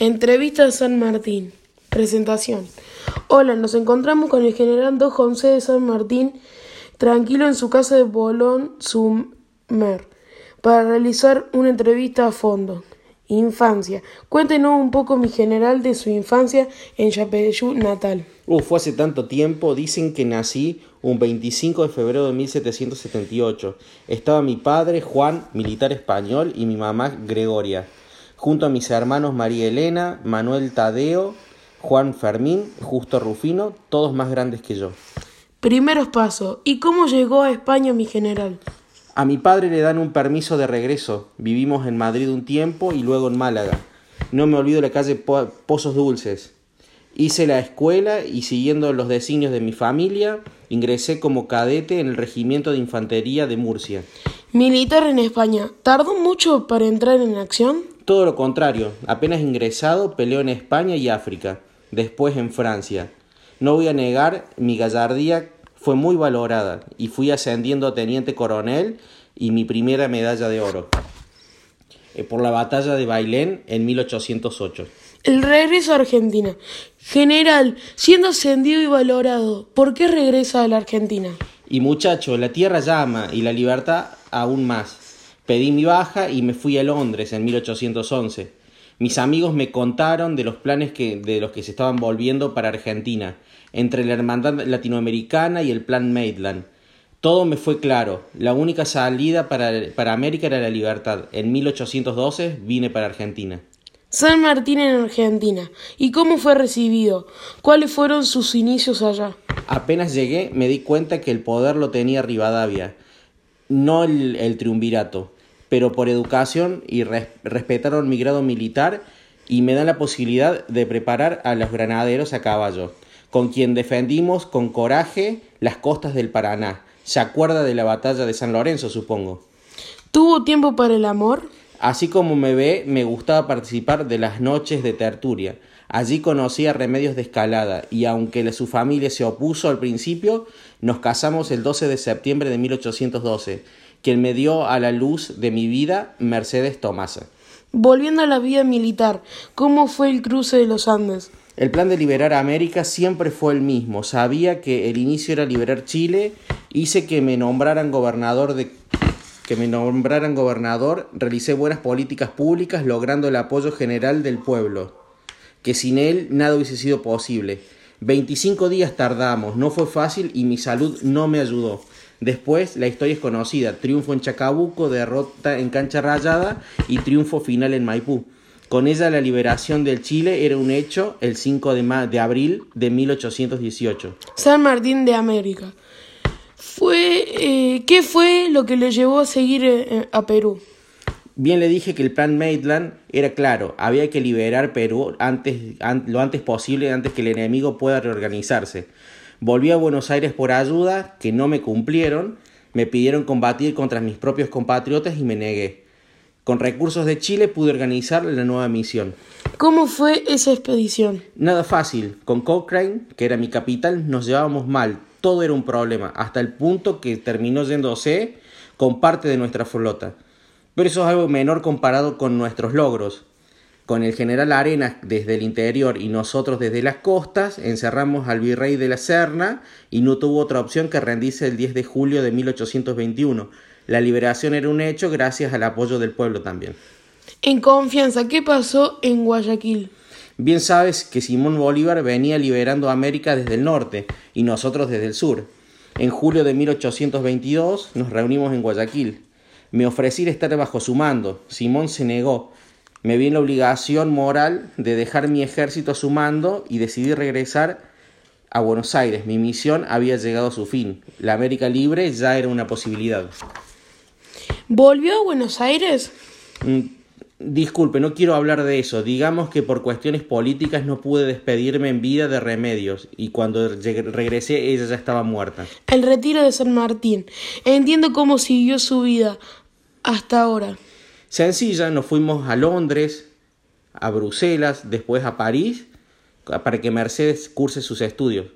Entrevista a San Martín. Presentación. Hola, nos encontramos con el general Don José de San Martín, tranquilo en su casa de Bolón, Sumer, para realizar una entrevista a fondo. Infancia. Cuéntenos un poco, mi general, de su infancia en Yapeyú natal. Uh, fue hace tanto tiempo. Dicen que nací un 25 de febrero de 1778. Estaba mi padre, Juan, militar español, y mi mamá, Gregoria, junto a mis hermanos María Elena, Manuel Tadeo, Juan Fermín, Justo Rufino, todos más grandes que yo. Primeros pasos. ¿Y cómo llegó a España mi general? A mi padre le dan un permiso de regreso. Vivimos en Madrid un tiempo y luego en Málaga. No me olvido la calle Pozos Dulces. Hice la escuela y siguiendo los designios de mi familia, ingresé como cadete en el Regimiento de Infantería de Murcia. Militar en España. ¿Tardó mucho para entrar en acción? Todo lo contrario. Apenas ingresado, peleó en España y África, después en Francia. No voy a negar, mi gallardía fue muy valorada y fui ascendiendo a teniente coronel y mi primera medalla de oro eh, por la batalla de Bailén en 1808. El regreso a Argentina. General, siendo ascendido y valorado, ¿por qué regresa a la Argentina? Y muchacho, la tierra llama y la libertad aún más. Pedí mi baja y me fui a Londres en 1811. Mis amigos me contaron de los planes que, de los que se estaban volviendo para Argentina, entre la Hermandad Latinoamericana y el Plan Maitland. Todo me fue claro. La única salida para, para América era la libertad. En 1812 vine para Argentina. San Martín en Argentina. ¿Y cómo fue recibido? ¿Cuáles fueron sus inicios allá? Apenas llegué me di cuenta que el poder lo tenía Rivadavia, no el, triunvirato, pero por educación y respetaron mi grado militar y me dan la posibilidad de preparar a los granaderos a caballo, con quien defendimos con coraje las costas del Paraná. ¿Se acuerda de la batalla de San Lorenzo, supongo? ¿Tuvo tiempo para el amor? Así como me ve, me gustaba participar de las noches de tertulia. Allí conocí a Remedios de Escalada y aunque su familia se opuso al principio, nos casamos el 12 de septiembre de 1812, quien me dio a la luz de mi vida Mercedes Tomasa. Volviendo a la vida militar, ¿cómo fue el cruce de los Andes? El plan de liberar a América siempre fue el mismo. Sabía que el inicio era liberar Chile, hice que me nombraran gobernador de que me nombraran gobernador, realicé buenas políticas públicas logrando el apoyo general del pueblo, que sin él nada hubiese sido posible. 25 días tardamos, no fue fácil y mi salud no me ayudó. Después la historia es conocida, triunfo en Chacabuco, derrota en Cancha Rayada y triunfo final en Maipú. Con ella la liberación del Chile era un hecho el 5 de, de abril de 1818. San Martín de América fue, eh, ¿qué fue lo que le llevó a seguir eh, a Perú? Bien le dije que el plan Maitland era claro, había que liberar Perú antes, lo antes posible, antes que el enemigo pueda reorganizarse. Volví a Buenos Aires por ayuda, que no me cumplieron, me pidieron combatir contra mis propios compatriotas y me negué. Con recursos de Chile pude organizar la nueva misión. ¿Cómo fue esa expedición? Nada fácil. Con Cochrane, que era mi capital, nos llevábamos mal, todo era un problema, hasta el punto que terminó yéndose con parte de nuestra flota. Pero eso es algo menor comparado con nuestros logros. Con el general Arenas desde el interior y nosotros desde las costas, encerramos al virrey de la Serna y no tuvo otra opción que rendirse el 10 de julio de 1821. La liberación era un hecho gracias al apoyo del pueblo también. En confianza, ¿qué pasó en Guayaquil? Bien sabes que Simón Bolívar venía liberando América desde el norte y nosotros desde el sur. En julio de 1822 nos reunimos en Guayaquil. Me ofrecí estar bajo su mando. Simón se negó. Me vi en la obligación moral de dejar mi ejército a su mando y decidí regresar a Buenos Aires. Mi misión había llegado a su fin. La América libre ya era una posibilidad. ¿Volvió a Buenos Aires? Disculpe, no quiero hablar de eso. Digamos que por cuestiones políticas no pude despedirme en vida de Remedios y cuando regresé ella ya estaba muerta. El retiro de San Martín. Entiendo cómo siguió su vida hasta ahora. Sencilla, nos fuimos a Londres, a Bruselas, después a París, para que Mercedes curse sus estudios.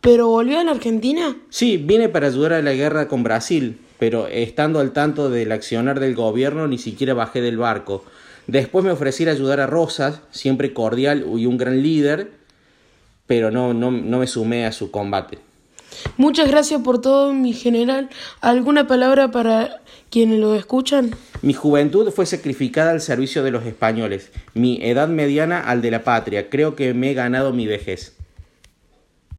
¿Pero volvió a la Argentina? Sí, vine para ayudar a la guerra con Brasil pero estando al tanto del accionar del gobierno ni siquiera bajé del barco. Después me ofrecí a ayudar a Rosas, siempre cordial y un gran líder, pero no, no, no me sumé a su combate. Muchas gracias por todo, mi general. ¿Alguna palabra para quienes lo escuchan? Mi juventud fue sacrificada al servicio de los españoles, mi edad mediana al de la patria. Creo que me he ganado mi vejez.